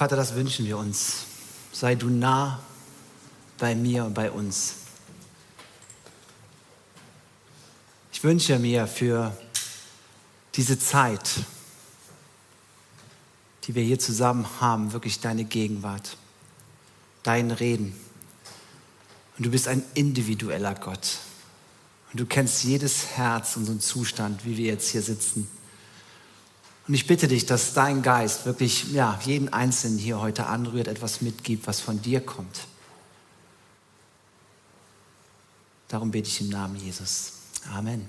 Vater, das wünschen wir uns. Sei du nah bei mir und bei uns. Ich wünsche mir für diese Zeit, die wir hier zusammen haben, wirklich deine Gegenwart, dein Reden. Und du bist ein individueller Gott. Und du kennst jedes Herz, unseren Zustand, wie wir jetzt hier sitzen. Und ich bitte dich, dass dein Geist wirklich ja, jeden Einzelnen hier heute anrührt, etwas mitgibt, was von dir kommt. Darum bete ich im Namen Jesus. Amen.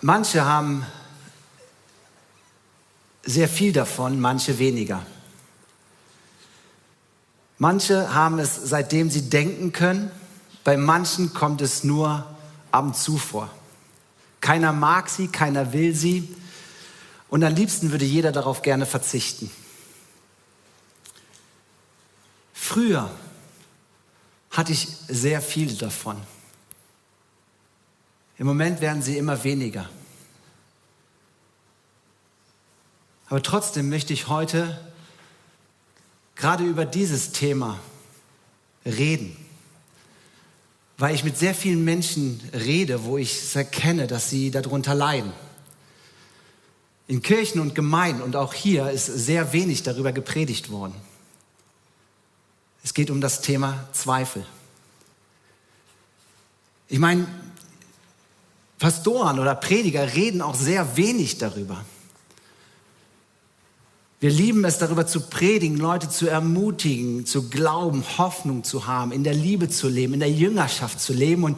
Manche haben sehr viel davon, manche weniger. Manche haben es seitdem sie denken können, bei manchen kommt es nur ab und zu vor. Keiner mag sie, keiner will sie und am liebsten würde jeder darauf gerne verzichten. Früher hatte ich sehr viel davon. Im Moment werden sie immer weniger. Aber trotzdem möchte ich heute gerade über dieses Thema reden, weil ich mit sehr vielen Menschen rede, wo ich es erkenne, dass sie darunter leiden. In Kirchen und Gemeinden und auch hier ist sehr wenig darüber gepredigt worden. Es geht um das Thema Zweifel. Ich meine, Pastoren oder Prediger reden auch sehr wenig darüber. Wir lieben es, darüber zu predigen, Leute zu ermutigen, zu glauben, Hoffnung zu haben, in der Liebe zu leben, in der Jüngerschaft zu leben. Und,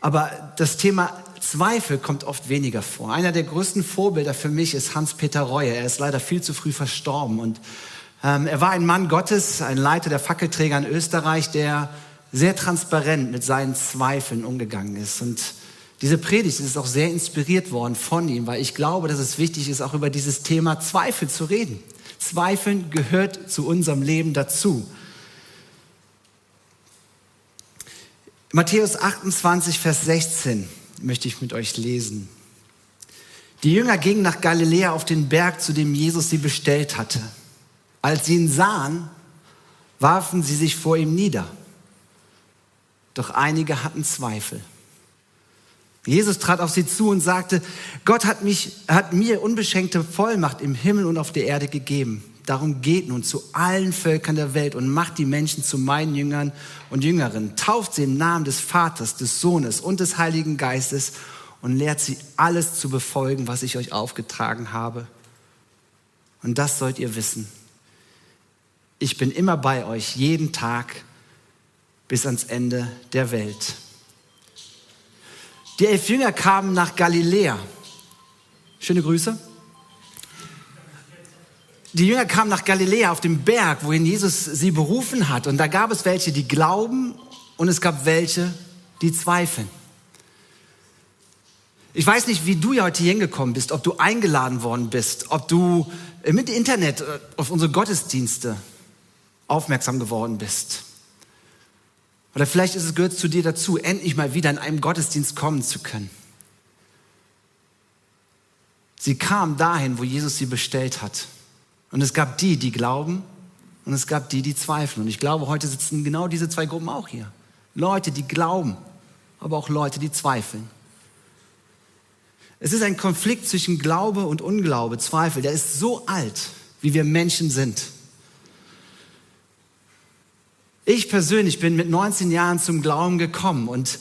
aber das Thema Zweifel kommt oft weniger vor. Einer der größten Vorbilder für mich ist Hans-Peter Reue. Er ist leider viel zu früh verstorben. Und ähm, er war ein Mann Gottes, ein Leiter der Fackelträger in Österreich, der sehr transparent mit seinen Zweifeln umgegangen ist. Und diese Predigt ist auch sehr inspiriert worden von ihm, weil ich glaube, dass es wichtig ist, auch über dieses Thema Zweifel zu reden. Zweifeln gehört zu unserem Leben dazu. Matthäus 28, Vers 16 möchte ich mit euch lesen. Die Jünger gingen nach Galiläa auf den Berg, zu dem Jesus sie bestellt hatte. Als sie ihn sahen, warfen sie sich vor ihm nieder. Doch einige hatten Zweifel. Jesus trat auf sie zu und sagte, Gott hat, mich, hat mir unbeschenkte Vollmacht im Himmel und auf der Erde gegeben. Darum geht nun zu allen Völkern der Welt und macht die Menschen zu meinen Jüngern und Jüngerinnen. Tauft sie im Namen des Vaters, des Sohnes und des Heiligen Geistes und lehrt sie alles zu befolgen, was ich euch aufgetragen habe. Und das sollt ihr wissen. Ich bin immer bei euch, jeden Tag bis ans Ende der Welt. Die elf Jünger kamen nach Galiläa. Schöne Grüße. Die Jünger kamen nach Galiläa auf dem Berg, wohin Jesus sie berufen hat. Und da gab es welche, die glauben und es gab welche, die zweifeln. Ich weiß nicht, wie du ja heute hier hingekommen bist, ob du eingeladen worden bist, ob du mit Internet äh, auf unsere Gottesdienste aufmerksam geworden bist. Oder vielleicht ist es, gehört zu dir dazu, endlich mal wieder in einem Gottesdienst kommen zu können. Sie kam dahin, wo Jesus sie bestellt hat. Und es gab die, die glauben und es gab die, die zweifeln. Und ich glaube, heute sitzen genau diese zwei Gruppen auch hier. Leute, die glauben, aber auch Leute, die zweifeln. Es ist ein Konflikt zwischen Glaube und Unglaube, Zweifel. Der ist so alt, wie wir Menschen sind. Ich persönlich bin mit 19 Jahren zum Glauben gekommen und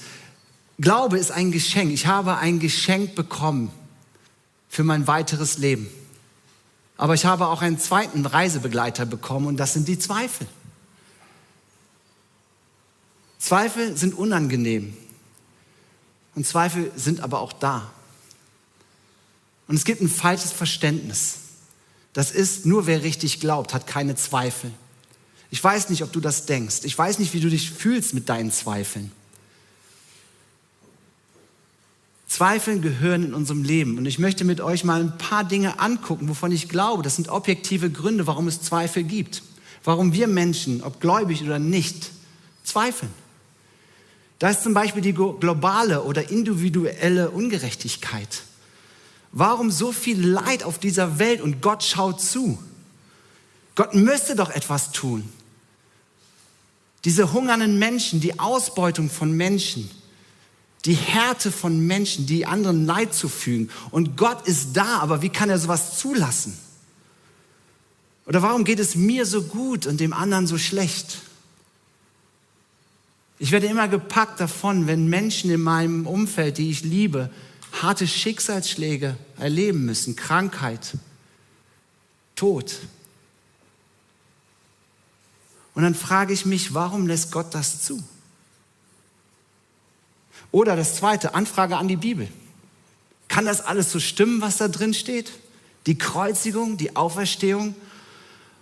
Glaube ist ein Geschenk. Ich habe ein Geschenk bekommen für mein weiteres Leben. Aber ich habe auch einen zweiten Reisebegleiter bekommen und das sind die Zweifel. Zweifel sind unangenehm und Zweifel sind aber auch da. Und es gibt ein falsches Verständnis. Das ist, nur wer richtig glaubt, hat keine Zweifel. Ich weiß nicht, ob du das denkst. Ich weiß nicht, wie du dich fühlst mit deinen Zweifeln. Zweifeln gehören in unserem Leben. Und ich möchte mit euch mal ein paar Dinge angucken, wovon ich glaube, das sind objektive Gründe, warum es Zweifel gibt. Warum wir Menschen, ob gläubig oder nicht, zweifeln. Da ist zum Beispiel die globale oder individuelle Ungerechtigkeit. Warum so viel Leid auf dieser Welt und Gott schaut zu? Gott müsste doch etwas tun. Diese hungernden Menschen, die Ausbeutung von Menschen, die Härte von Menschen, die anderen Leid zufügen. Und Gott ist da, aber wie kann er sowas zulassen? Oder warum geht es mir so gut und dem anderen so schlecht? Ich werde immer gepackt davon, wenn Menschen in meinem Umfeld, die ich liebe, harte Schicksalsschläge erleben müssen, Krankheit, Tod. Und dann frage ich mich, warum lässt Gott das zu? Oder das zweite, Anfrage an die Bibel. Kann das alles so stimmen, was da drin steht? Die Kreuzigung, die Auferstehung?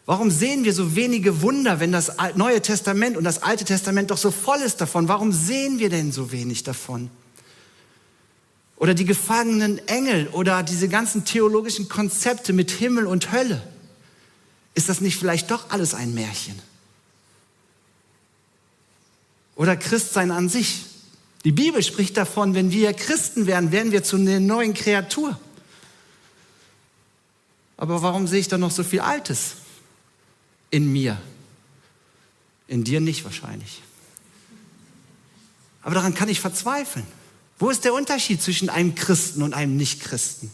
Warum sehen wir so wenige Wunder, wenn das Neue Testament und das Alte Testament doch so voll ist davon? Warum sehen wir denn so wenig davon? Oder die gefangenen Engel oder diese ganzen theologischen Konzepte mit Himmel und Hölle. Ist das nicht vielleicht doch alles ein Märchen? Oder Christsein an sich. Die Bibel spricht davon, wenn wir Christen werden, werden wir zu einer neuen Kreatur. Aber warum sehe ich da noch so viel Altes in mir? In dir nicht wahrscheinlich. Aber daran kann ich verzweifeln. Wo ist der Unterschied zwischen einem Christen und einem Nichtchristen?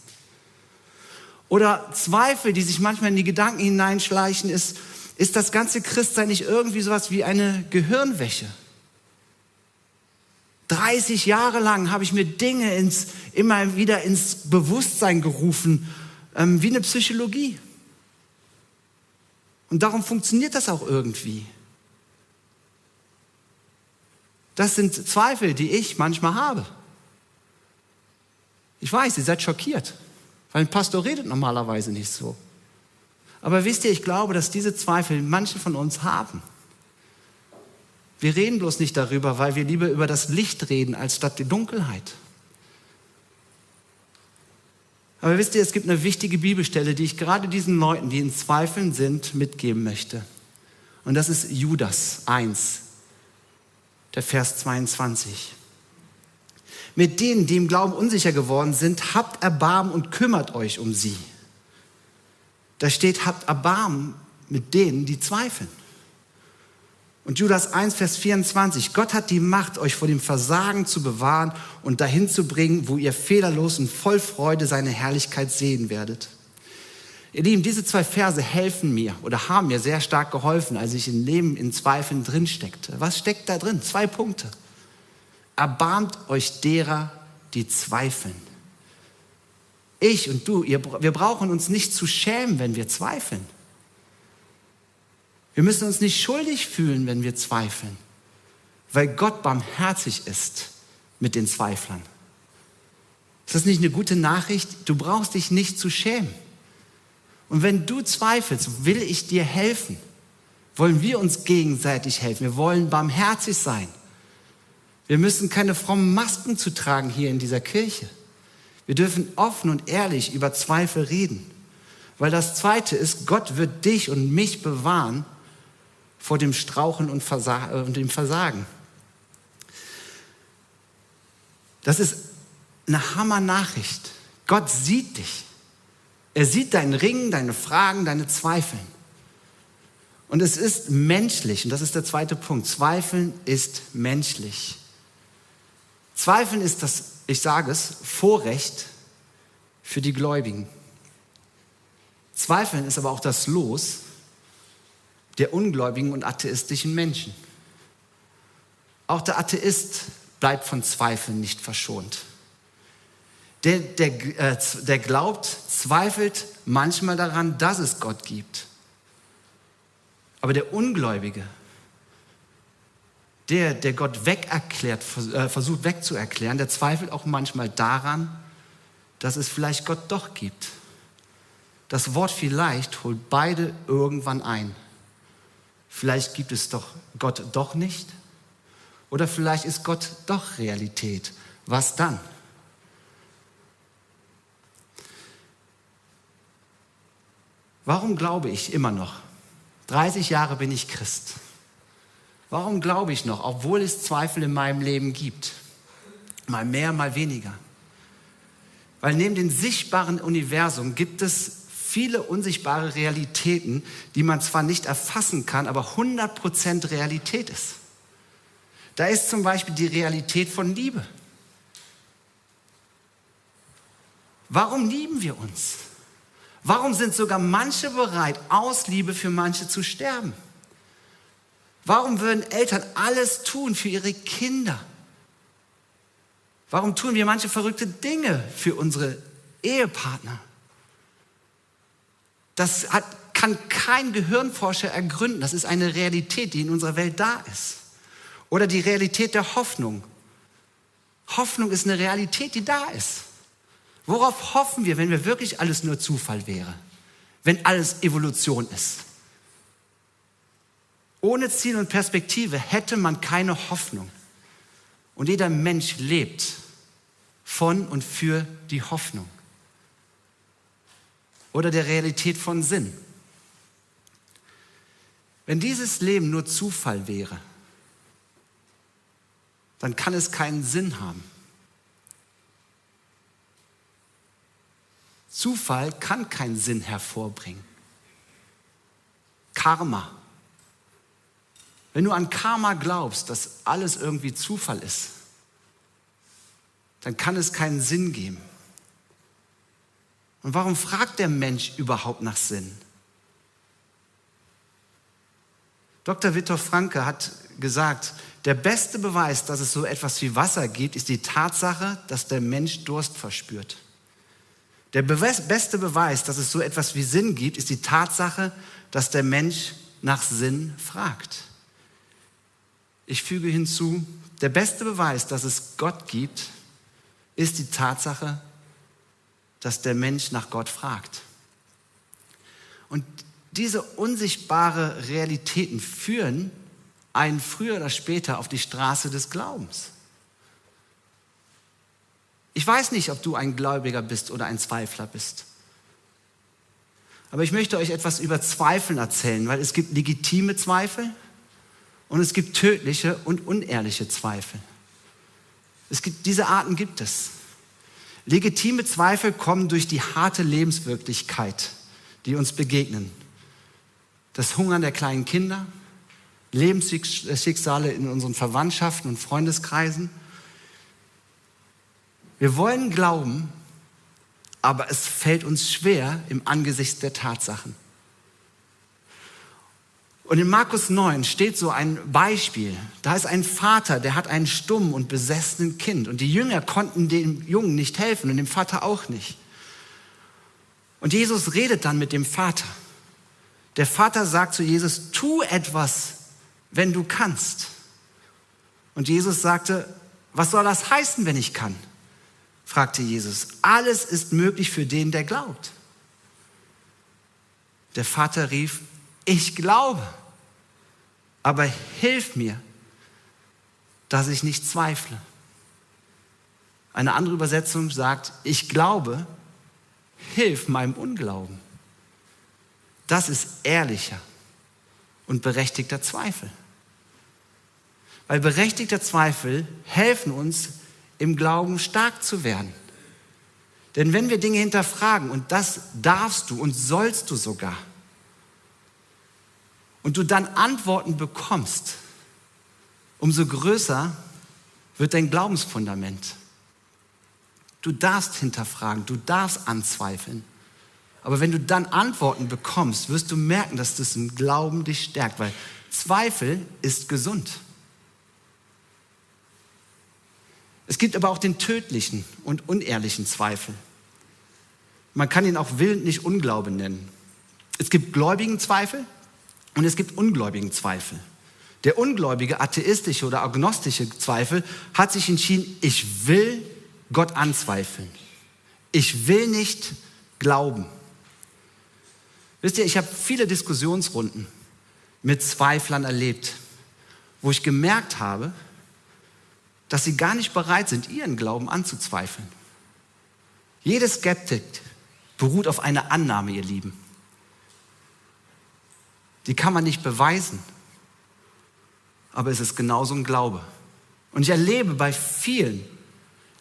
Oder Zweifel, die sich manchmal in die Gedanken hineinschleichen, ist, ist das ganze Christsein nicht irgendwie sowas wie eine Gehirnwäsche? 30 Jahre lang habe ich mir Dinge ins, immer wieder ins Bewusstsein gerufen, ähm, wie eine Psychologie. Und darum funktioniert das auch irgendwie. Das sind Zweifel, die ich manchmal habe. Ich weiß, ihr seid schockiert, weil ein Pastor redet normalerweise nicht so. Aber wisst ihr, ich glaube, dass diese Zweifel manche von uns haben. Wir reden bloß nicht darüber, weil wir lieber über das Licht reden, als statt die Dunkelheit. Aber wisst ihr, es gibt eine wichtige Bibelstelle, die ich gerade diesen Leuten, die in Zweifeln sind, mitgeben möchte. Und das ist Judas 1, der Vers 22. Mit denen, die im Glauben unsicher geworden sind, habt Erbarmen und kümmert euch um sie. Da steht, habt Erbarmen mit denen, die zweifeln. Und Judas 1, Vers 24, Gott hat die Macht, euch vor dem Versagen zu bewahren und dahin zu bringen, wo ihr fehlerlos und voll Freude seine Herrlichkeit sehen werdet. Ihr Lieben, diese zwei Verse helfen mir oder haben mir sehr stark geholfen, als ich im Leben in Zweifeln drin steckte. Was steckt da drin? Zwei Punkte. Erbarmt euch derer, die zweifeln. Ich und du, ihr, wir brauchen uns nicht zu schämen, wenn wir zweifeln. Wir müssen uns nicht schuldig fühlen, wenn wir zweifeln, weil Gott barmherzig ist mit den Zweiflern. Ist das nicht eine gute Nachricht? Du brauchst dich nicht zu schämen. Und wenn du zweifelst, will ich dir helfen. Wollen wir uns gegenseitig helfen. Wir wollen barmherzig sein. Wir müssen keine frommen Masken zu tragen hier in dieser Kirche. Wir dürfen offen und ehrlich über Zweifel reden. Weil das Zweite ist, Gott wird dich und mich bewahren vor dem Strauchen und, äh, und dem Versagen. Das ist eine Hammer-Nachricht. Gott sieht dich. Er sieht deinen Ringen, deine Fragen, deine Zweifel. Und es ist menschlich, und das ist der zweite Punkt. Zweifeln ist menschlich. Zweifeln ist das, ich sage es, Vorrecht für die Gläubigen. Zweifeln ist aber auch das Los der ungläubigen und atheistischen Menschen. Auch der Atheist bleibt von Zweifeln nicht verschont. Der, der, äh, der glaubt, zweifelt manchmal daran, dass es Gott gibt. Aber der Ungläubige, der, der Gott wegerklärt, äh, versucht wegzuerklären, der zweifelt auch manchmal daran, dass es vielleicht Gott doch gibt. Das Wort vielleicht holt beide irgendwann ein. Vielleicht gibt es doch Gott doch nicht. Oder vielleicht ist Gott doch Realität. Was dann? Warum glaube ich immer noch? 30 Jahre bin ich Christ. Warum glaube ich noch, obwohl es Zweifel in meinem Leben gibt? Mal mehr, mal weniger. Weil neben dem sichtbaren Universum gibt es viele unsichtbare Realitäten, die man zwar nicht erfassen kann, aber 100% Realität ist. Da ist zum Beispiel die Realität von Liebe. Warum lieben wir uns? Warum sind sogar manche bereit, aus Liebe für manche zu sterben? Warum würden Eltern alles tun für ihre Kinder? Warum tun wir manche verrückte Dinge für unsere Ehepartner? Das hat, kann kein Gehirnforscher ergründen. Das ist eine Realität, die in unserer Welt da ist. Oder die Realität der Hoffnung. Hoffnung ist eine Realität, die da ist. Worauf hoffen wir, wenn wir wirklich alles nur Zufall wäre? Wenn alles Evolution ist? Ohne Ziel und Perspektive hätte man keine Hoffnung. Und jeder Mensch lebt von und für die Hoffnung oder der Realität von Sinn. Wenn dieses Leben nur Zufall wäre, dann kann es keinen Sinn haben. Zufall kann keinen Sinn hervorbringen. Karma. Wenn du an Karma glaubst, dass alles irgendwie Zufall ist, dann kann es keinen Sinn geben. Und warum fragt der Mensch überhaupt nach Sinn? Dr. Viktor Franke hat gesagt, der beste Beweis, dass es so etwas wie Wasser gibt, ist die Tatsache, dass der Mensch Durst verspürt. Der beste Beweis, dass es so etwas wie Sinn gibt, ist die Tatsache, dass der Mensch nach Sinn fragt. Ich füge hinzu, der beste Beweis, dass es Gott gibt, ist die Tatsache, dass der Mensch nach Gott fragt. Und diese unsichtbare Realitäten führen einen früher oder später auf die Straße des Glaubens. Ich weiß nicht, ob du ein Gläubiger bist oder ein Zweifler bist. Aber ich möchte euch etwas über Zweifeln erzählen, weil es gibt legitime Zweifel und es gibt tödliche und unehrliche Zweifel. Es gibt, diese Arten gibt es. Legitime Zweifel kommen durch die harte Lebenswirklichkeit, die uns begegnen. Das Hungern der kleinen Kinder, Lebensschicksale in unseren Verwandtschaften und Freundeskreisen, wir wollen glauben, aber es fällt uns schwer im Angesicht der Tatsachen. Und in Markus 9 steht so ein Beispiel. Da ist ein Vater, der hat einen stummen und besessenen Kind. Und die Jünger konnten dem Jungen nicht helfen und dem Vater auch nicht. Und Jesus redet dann mit dem Vater. Der Vater sagt zu Jesus, tu etwas, wenn du kannst. Und Jesus sagte, was soll das heißen, wenn ich kann? fragte Jesus. Alles ist möglich für den, der glaubt. Der Vater rief, ich glaube, aber hilf mir, dass ich nicht zweifle. Eine andere Übersetzung sagt, ich glaube, hilf meinem Unglauben. Das ist ehrlicher und berechtigter Zweifel. Weil berechtigter Zweifel helfen uns, im Glauben stark zu werden. Denn wenn wir Dinge hinterfragen, und das darfst du und sollst du sogar, und du dann Antworten bekommst, umso größer wird dein Glaubensfundament. Du darfst hinterfragen, du darfst anzweifeln. Aber wenn du dann Antworten bekommst, wirst du merken, dass das im Glauben dich stärkt, weil Zweifel ist gesund. Es gibt aber auch den tödlichen und unehrlichen Zweifel. Man kann ihn auch willentlich Unglaube nennen. Es gibt gläubigen Zweifel und es gibt ungläubigen Zweifel. Der ungläubige, atheistische oder agnostische Zweifel hat sich entschieden, ich will Gott anzweifeln. Ich will nicht glauben. Wisst ihr, ich habe viele Diskussionsrunden mit Zweiflern erlebt, wo ich gemerkt habe, dass sie gar nicht bereit sind, ihren Glauben anzuzweifeln. Jede Skeptik beruht auf einer Annahme, ihr Lieben. Die kann man nicht beweisen, aber es ist genauso ein Glaube. Und ich erlebe bei vielen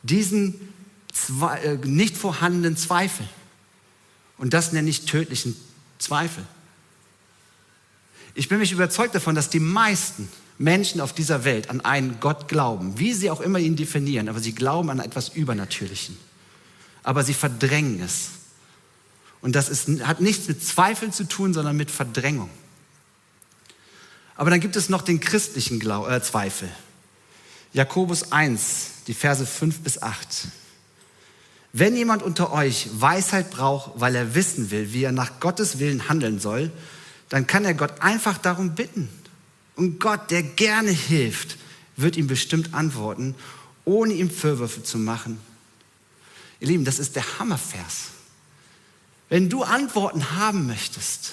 diesen zwei, äh, nicht vorhandenen Zweifel. Und das nenne ich tödlichen Zweifel. Ich bin mich überzeugt davon, dass die meisten Menschen auf dieser Welt an einen Gott glauben, wie sie auch immer ihn definieren, aber sie glauben an etwas Übernatürlichen. Aber sie verdrängen es. Und das ist, hat nichts mit Zweifeln zu tun, sondern mit Verdrängung. Aber dann gibt es noch den christlichen Glau äh, Zweifel. Jakobus 1, die Verse 5 bis 8. Wenn jemand unter euch Weisheit braucht, weil er wissen will, wie er nach Gottes Willen handeln soll, dann kann er Gott einfach darum bitten. Und Gott, der gerne hilft, wird ihm bestimmt antworten, ohne ihm Vorwürfe zu machen. Ihr Lieben, das ist der Hammervers. Wenn du Antworten haben möchtest,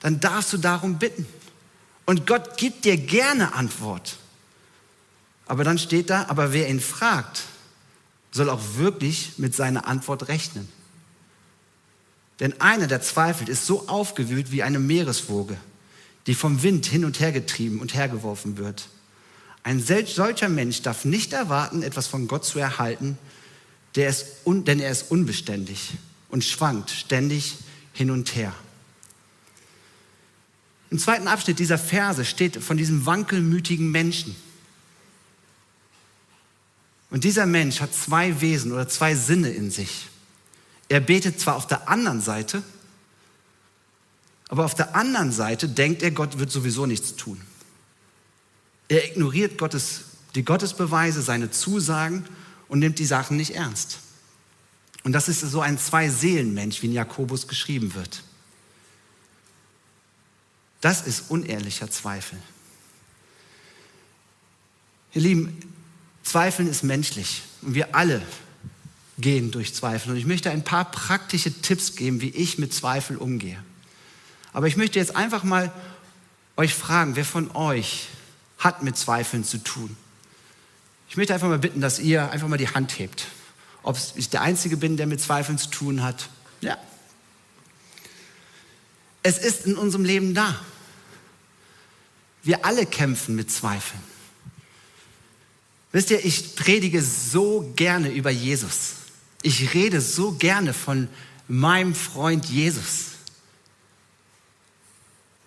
dann darfst du darum bitten. Und Gott gibt dir gerne Antwort. Aber dann steht da, aber wer ihn fragt, soll auch wirklich mit seiner Antwort rechnen. Denn einer, der zweifelt, ist so aufgewühlt wie eine Meereswoge, die vom Wind hin und her getrieben und hergeworfen wird. Ein solcher Mensch darf nicht erwarten, etwas von Gott zu erhalten, denn er ist unbeständig und schwankt ständig hin und her. Im zweiten Abschnitt dieser Verse steht von diesem wankelmütigen Menschen. Und dieser Mensch hat zwei Wesen oder zwei Sinne in sich. Er betet zwar auf der anderen Seite, aber auf der anderen Seite denkt er, Gott wird sowieso nichts tun. Er ignoriert Gottes, die Gottesbeweise, seine Zusagen und nimmt die Sachen nicht ernst. Und das ist so ein Zwei-Seelen-Mensch, wie in Jakobus geschrieben wird. Das ist unehrlicher Zweifel. Ihr Lieben, Zweifeln ist menschlich und wir alle gehen durch Zweifel. Und ich möchte ein paar praktische Tipps geben, wie ich mit Zweifel umgehe. Aber ich möchte jetzt einfach mal euch fragen, wer von euch hat mit Zweifeln zu tun? Ich möchte einfach mal bitten, dass ihr einfach mal die Hand hebt. Ob ich der Einzige bin, der mit Zweifeln zu tun hat? Ja. Es ist in unserem Leben da. Wir alle kämpfen mit Zweifeln. Wisst ihr, ich predige so gerne über Jesus. Ich rede so gerne von meinem Freund Jesus.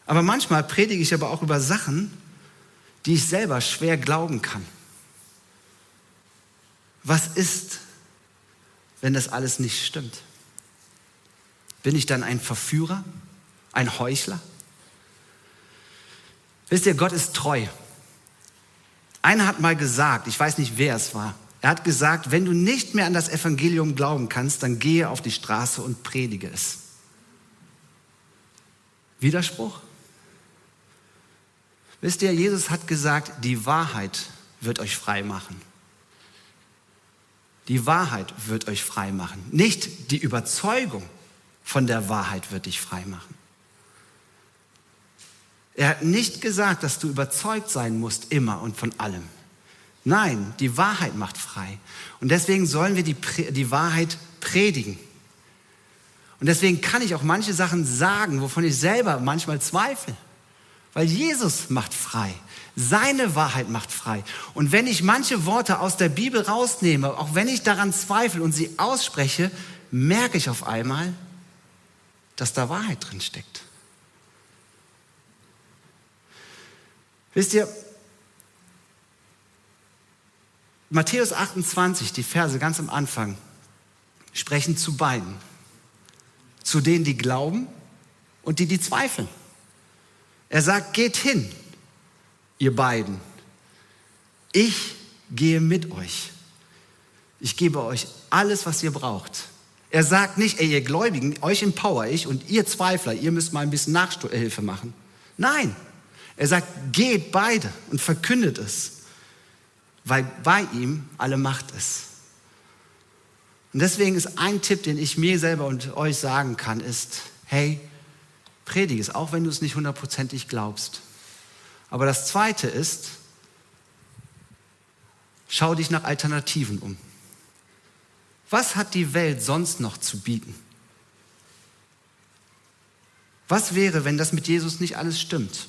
Aber manchmal predige ich aber auch über Sachen, die ich selber schwer glauben kann. Was ist, wenn das alles nicht stimmt? Bin ich dann ein Verführer, ein Heuchler? Wisst ihr, Gott ist treu. Einer hat mal gesagt, ich weiß nicht, wer es war, er hat gesagt, wenn du nicht mehr an das Evangelium glauben kannst, dann gehe auf die Straße und predige es. Widerspruch? Wisst ihr, Jesus hat gesagt, die Wahrheit wird euch frei machen. Die Wahrheit wird euch frei machen. Nicht die Überzeugung von der Wahrheit wird dich frei machen. Er hat nicht gesagt, dass du überzeugt sein musst immer und von allem. Nein, die Wahrheit macht frei. Und deswegen sollen wir die, die Wahrheit predigen. Und deswegen kann ich auch manche Sachen sagen, wovon ich selber manchmal zweifle. Weil Jesus macht frei. Seine Wahrheit macht frei. Und wenn ich manche Worte aus der Bibel rausnehme, auch wenn ich daran zweifle und sie ausspreche, merke ich auf einmal, dass da Wahrheit drin steckt. Wisst ihr, Matthäus 28, die Verse ganz am Anfang, sprechen zu beiden. Zu denen, die glauben und die, die zweifeln. Er sagt, geht hin, ihr beiden. Ich gehe mit euch. Ich gebe euch alles, was ihr braucht. Er sagt nicht, ey, ihr Gläubigen, euch empower ich und ihr Zweifler, ihr müsst mal ein bisschen Nachhilfe machen. Nein, er sagt, geht beide und verkündet es, weil bei ihm alle Macht ist. Und deswegen ist ein Tipp, den ich mir selber und euch sagen kann, ist, hey, predige es, auch wenn du es nicht hundertprozentig glaubst. Aber das Zweite ist, schau dich nach Alternativen um. Was hat die Welt sonst noch zu bieten? Was wäre, wenn das mit Jesus nicht alles stimmt?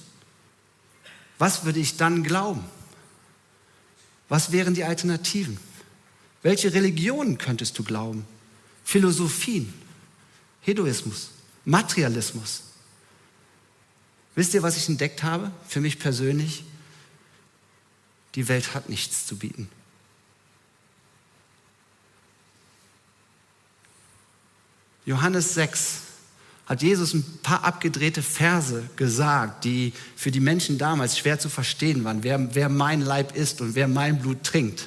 Was würde ich dann glauben? Was wären die Alternativen? Welche Religionen könntest du glauben? Philosophien, Hedoismus, Materialismus. Wisst ihr, was ich entdeckt habe? Für mich persönlich, die Welt hat nichts zu bieten. Johannes 6 hat Jesus ein paar abgedrehte Verse gesagt, die für die Menschen damals schwer zu verstehen waren. Wer, wer mein Leib ist und wer mein Blut trinkt.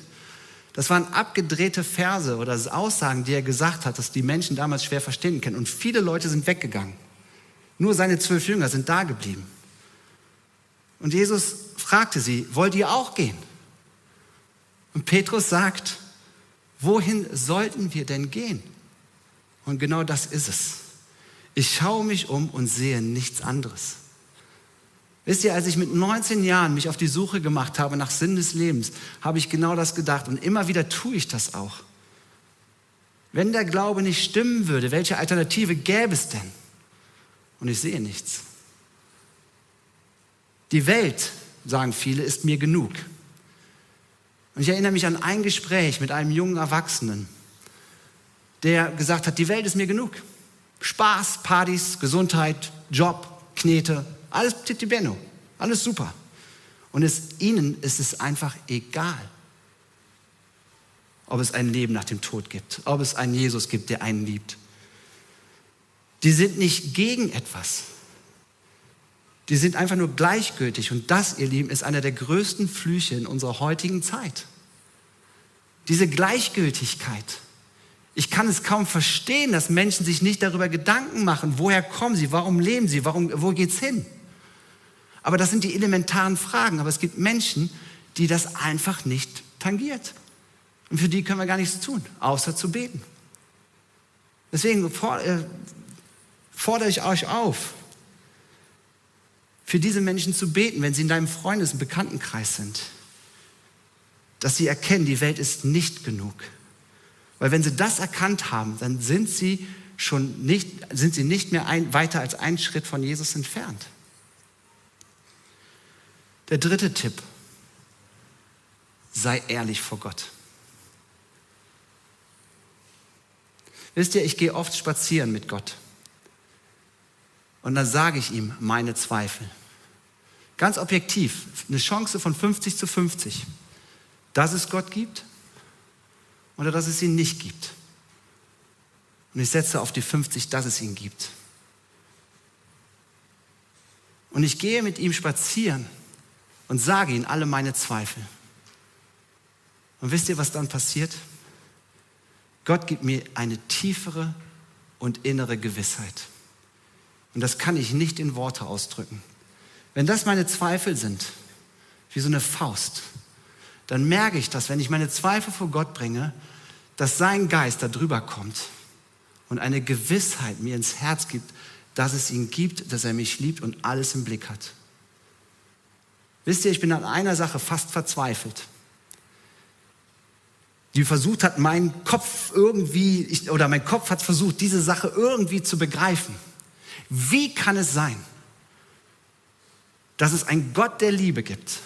Das waren abgedrehte Verse oder Aussagen, die er gesagt hat, dass die Menschen damals schwer verstehen können. Und viele Leute sind weggegangen. Nur seine zwölf Jünger sind da geblieben. Und Jesus fragte sie, wollt ihr auch gehen? Und Petrus sagt, wohin sollten wir denn gehen? Und genau das ist es. Ich schaue mich um und sehe nichts anderes. Wisst ihr, als ich mit 19 Jahren mich auf die Suche gemacht habe nach Sinn des Lebens, habe ich genau das gedacht und immer wieder tue ich das auch. Wenn der Glaube nicht stimmen würde, welche Alternative gäbe es denn? Und ich sehe nichts. Die Welt, sagen viele, ist mir genug. Und ich erinnere mich an ein Gespräch mit einem jungen Erwachsenen, der gesagt hat, die Welt ist mir genug. Spaß, Partys, Gesundheit, Job, Knete, alles Titi Benno, alles super. Und es, ihnen ist es einfach egal, ob es ein Leben nach dem Tod gibt, ob es einen Jesus gibt, der einen liebt. Die sind nicht gegen etwas. Die sind einfach nur gleichgültig. Und das, ihr Lieben, ist einer der größten Flüche in unserer heutigen Zeit. Diese Gleichgültigkeit. Ich kann es kaum verstehen, dass Menschen sich nicht darüber Gedanken machen, woher kommen sie, warum leben sie, warum, wo geht's hin? Aber das sind die elementaren Fragen. Aber es gibt Menschen, die das einfach nicht tangiert. Und für die können wir gar nichts tun, außer zu beten. Deswegen äh, fordere ich euch auf, für diese Menschen zu beten, wenn sie in deinem Freundes- und Bekanntenkreis sind. Dass sie erkennen, die Welt ist nicht genug. Weil wenn sie das erkannt haben, dann sind sie schon nicht, sind sie nicht mehr ein, weiter als einen Schritt von Jesus entfernt. Der dritte Tipp, sei ehrlich vor Gott. Wisst ihr, ich gehe oft spazieren mit Gott. Und dann sage ich ihm meine Zweifel. Ganz objektiv, eine Chance von 50 zu 50, dass es Gott gibt oder dass es ihn nicht gibt. Und ich setze auf die 50, dass es ihn gibt. Und ich gehe mit ihm spazieren und sage ihm alle meine Zweifel. Und wisst ihr, was dann passiert? Gott gibt mir eine tiefere und innere Gewissheit. Und das kann ich nicht in Worte ausdrücken. Wenn das meine Zweifel sind, wie so eine Faust, dann merke ich, dass wenn ich meine Zweifel vor Gott bringe, dass sein Geist da drüber kommt und eine Gewissheit mir ins Herz gibt, dass es ihn gibt, dass er mich liebt und alles im Blick hat. Wisst ihr, ich bin an einer Sache fast verzweifelt. Die versucht hat, mein Kopf irgendwie, ich, oder mein Kopf hat versucht, diese Sache irgendwie zu begreifen. Wie kann es sein, dass es einen Gott der Liebe gibt,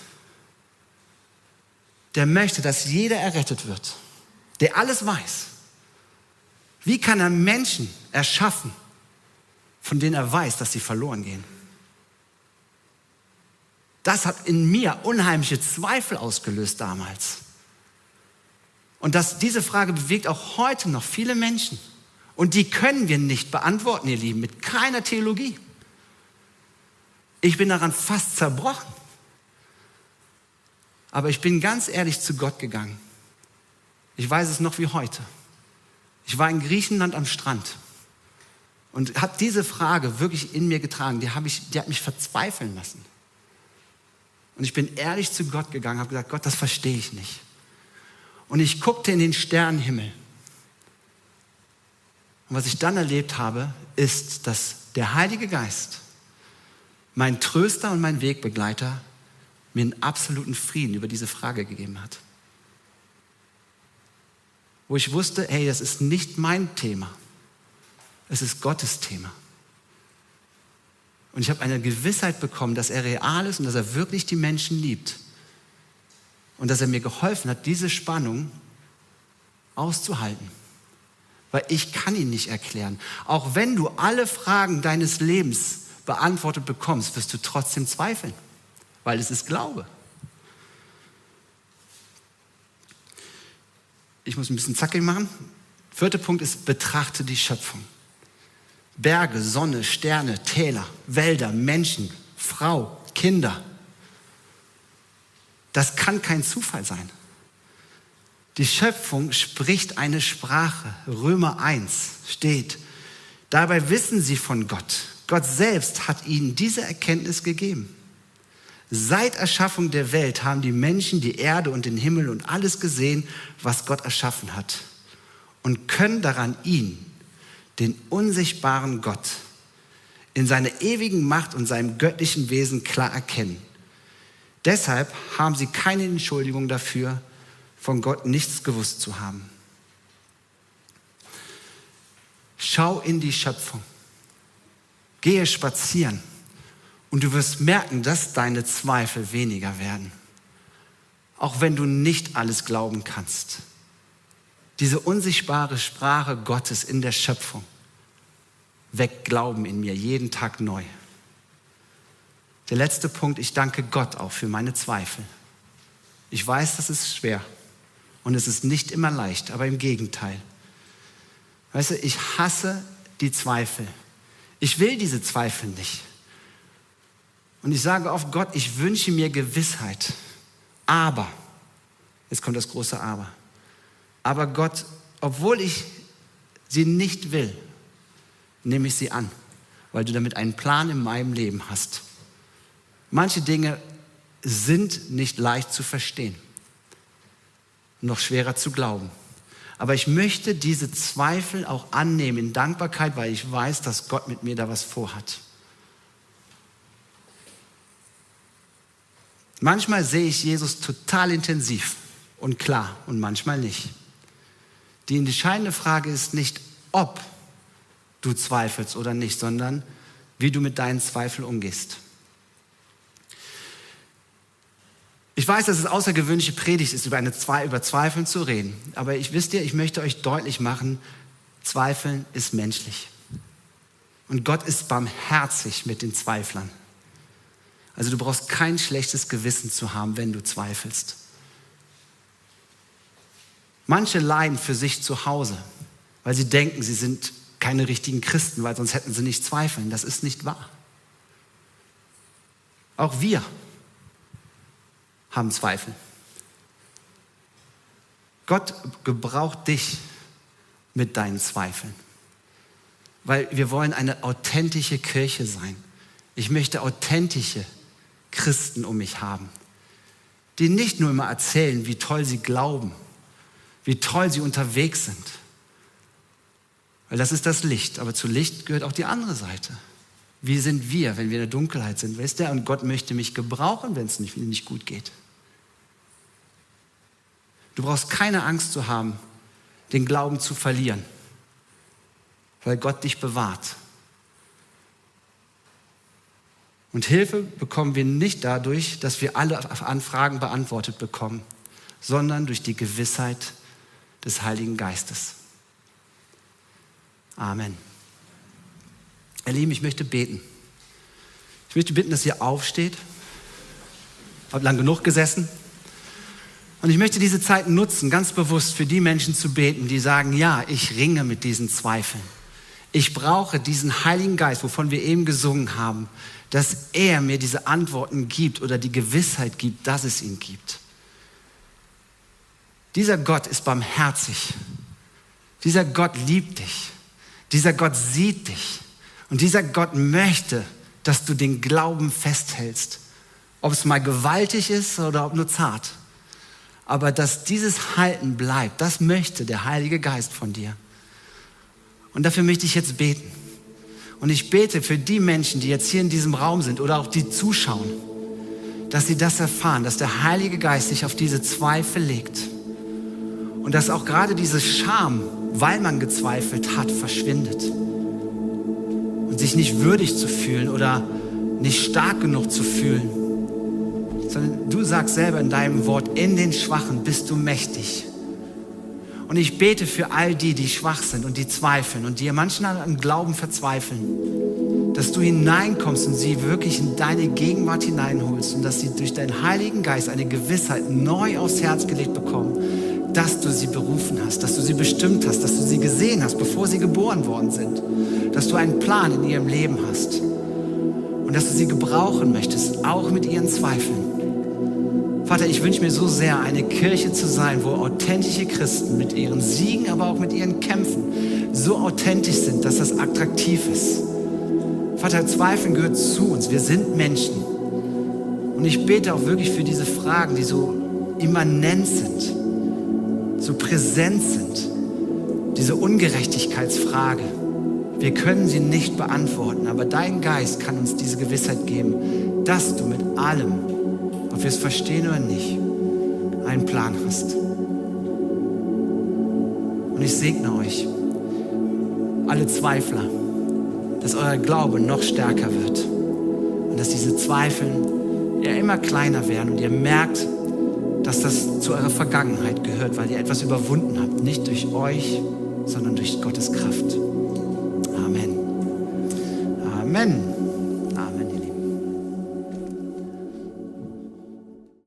der möchte, dass jeder errettet wird, der alles weiß. Wie kann er Menschen erschaffen, von denen er weiß, dass sie verloren gehen? Das hat in mir unheimliche Zweifel ausgelöst damals. Und das, diese Frage bewegt auch heute noch viele Menschen. Und die können wir nicht beantworten, ihr Lieben, mit keiner Theologie. Ich bin daran fast zerbrochen. Aber ich bin ganz ehrlich zu Gott gegangen. Ich weiß es noch wie heute. Ich war in Griechenland am Strand und habe diese Frage wirklich in mir getragen. Die, ich, die hat mich verzweifeln lassen. Und ich bin ehrlich zu Gott gegangen, habe gesagt, Gott, das verstehe ich nicht. Und ich guckte in den Sternenhimmel. Und was ich dann erlebt habe, ist, dass der Heilige Geist mein Tröster und mein Wegbegleiter, mir einen absoluten Frieden über diese Frage gegeben hat. Wo ich wusste, hey, das ist nicht mein Thema, es ist Gottes Thema. Und ich habe eine Gewissheit bekommen, dass er real ist und dass er wirklich die Menschen liebt. Und dass er mir geholfen hat, diese Spannung auszuhalten. Weil ich kann ihn nicht erklären. Auch wenn du alle Fragen deines Lebens beantwortet bekommst, wirst du trotzdem zweifeln, weil es ist Glaube. Ich muss ein bisschen zackig machen. Vierter Punkt ist, betrachte die Schöpfung. Berge, Sonne, Sterne, Täler, Wälder, Menschen, Frau, Kinder. Das kann kein Zufall sein. Die Schöpfung spricht eine Sprache. Römer 1 steht, dabei wissen sie von Gott. Gott selbst hat ihnen diese Erkenntnis gegeben. Seit Erschaffung der Welt haben die Menschen die Erde und den Himmel und alles gesehen, was Gott erschaffen hat und können daran ihn, den unsichtbaren Gott, in seiner ewigen Macht und seinem göttlichen Wesen klar erkennen. Deshalb haben sie keine Entschuldigung dafür, von Gott nichts gewusst zu haben. Schau in die Schöpfung. Gehe spazieren und du wirst merken, dass deine Zweifel weniger werden. Auch wenn du nicht alles glauben kannst. Diese unsichtbare Sprache Gottes in der Schöpfung weckt Glauben in mir jeden Tag neu. Der letzte Punkt, ich danke Gott auch für meine Zweifel. Ich weiß, das ist schwer. Und es ist nicht immer leicht, aber im Gegenteil. Weißt du, ich hasse die Zweifel. Ich will diese Zweifel nicht. Und ich sage oft, Gott, ich wünsche mir Gewissheit. Aber, jetzt kommt das große Aber. Aber Gott, obwohl ich sie nicht will, nehme ich sie an, weil du damit einen Plan in meinem Leben hast. Manche Dinge sind nicht leicht zu verstehen noch schwerer zu glauben. Aber ich möchte diese Zweifel auch annehmen in Dankbarkeit, weil ich weiß, dass Gott mit mir da was vorhat. Manchmal sehe ich Jesus total intensiv und klar und manchmal nicht. Die entscheidende Frage ist nicht, ob du zweifelst oder nicht, sondern wie du mit deinen Zweifeln umgehst. Ich weiß, dass es außergewöhnliche Predigt ist, über, eine, über Zweifeln zu reden. Aber ich wisst ihr, ich möchte euch deutlich machen, Zweifeln ist menschlich. Und Gott ist barmherzig mit den Zweiflern. Also du brauchst kein schlechtes Gewissen zu haben, wenn du zweifelst. Manche leiden für sich zu Hause, weil sie denken, sie sind keine richtigen Christen, weil sonst hätten sie nicht zweifeln. Das ist nicht wahr. Auch wir haben Zweifel. Gott gebraucht dich mit deinen Zweifeln, weil wir wollen eine authentische Kirche sein. Ich möchte authentische Christen um mich haben, die nicht nur immer erzählen, wie toll sie glauben, wie toll sie unterwegs sind. Weil das ist das Licht, aber zu Licht gehört auch die andere Seite. Wie sind wir, wenn wir in der Dunkelheit sind? Weißt du, und Gott möchte mich gebrauchen, wenn es nicht, nicht gut geht. Du brauchst keine Angst zu haben, den Glauben zu verlieren, weil Gott dich bewahrt. Und Hilfe bekommen wir nicht dadurch, dass wir alle Anfragen beantwortet bekommen, sondern durch die Gewissheit des Heiligen Geistes. Amen. Ihr Lieben, ich möchte beten. Ich möchte bitten, dass ihr aufsteht. Habt lang genug gesessen. Und ich möchte diese Zeit nutzen, ganz bewusst für die Menschen zu beten, die sagen, ja, ich ringe mit diesen Zweifeln. Ich brauche diesen Heiligen Geist, wovon wir eben gesungen haben, dass er mir diese Antworten gibt oder die Gewissheit gibt, dass es ihn gibt. Dieser Gott ist barmherzig. Dieser Gott liebt dich. Dieser Gott sieht dich. Und dieser Gott möchte, dass du den Glauben festhältst. Ob es mal gewaltig ist oder ob nur zart aber dass dieses Halten bleibt, das möchte der Heilige Geist von dir. Und dafür möchte ich jetzt beten. Und ich bete für die Menschen, die jetzt hier in diesem Raum sind oder auch die zuschauen, dass sie das erfahren, dass der Heilige Geist sich auf diese Zweifel legt. Und dass auch gerade diese Scham, weil man gezweifelt hat, verschwindet. Und sich nicht würdig zu fühlen oder nicht stark genug zu fühlen sondern du sagst selber in deinem Wort, in den Schwachen bist du mächtig. Und ich bete für all die, die schwach sind und die zweifeln und die manchmal am Glauben verzweifeln, dass du hineinkommst und sie wirklich in deine Gegenwart hineinholst und dass sie durch deinen Heiligen Geist eine Gewissheit neu aufs Herz gelegt bekommen, dass du sie berufen hast, dass du sie bestimmt hast, dass du sie gesehen hast, bevor sie geboren worden sind, dass du einen Plan in ihrem Leben hast und dass du sie gebrauchen möchtest, auch mit ihren Zweifeln. Vater, ich wünsche mir so sehr, eine Kirche zu sein, wo authentische Christen mit ihren Siegen, aber auch mit ihren Kämpfen so authentisch sind, dass das attraktiv ist. Vater, Zweifeln gehört zu uns. Wir sind Menschen. Und ich bete auch wirklich für diese Fragen, die so immanent sind, so präsent sind. Diese Ungerechtigkeitsfrage. Wir können sie nicht beantworten, aber dein Geist kann uns diese Gewissheit geben, dass du mit allem ob wir es verstehen oder nicht, einen Plan hast. Und ich segne euch, alle Zweifler, dass euer Glaube noch stärker wird und dass diese Zweifel ja immer kleiner werden und ihr merkt, dass das zu eurer Vergangenheit gehört, weil ihr etwas überwunden habt, nicht durch euch, sondern durch Gottes Kraft. Amen. Amen.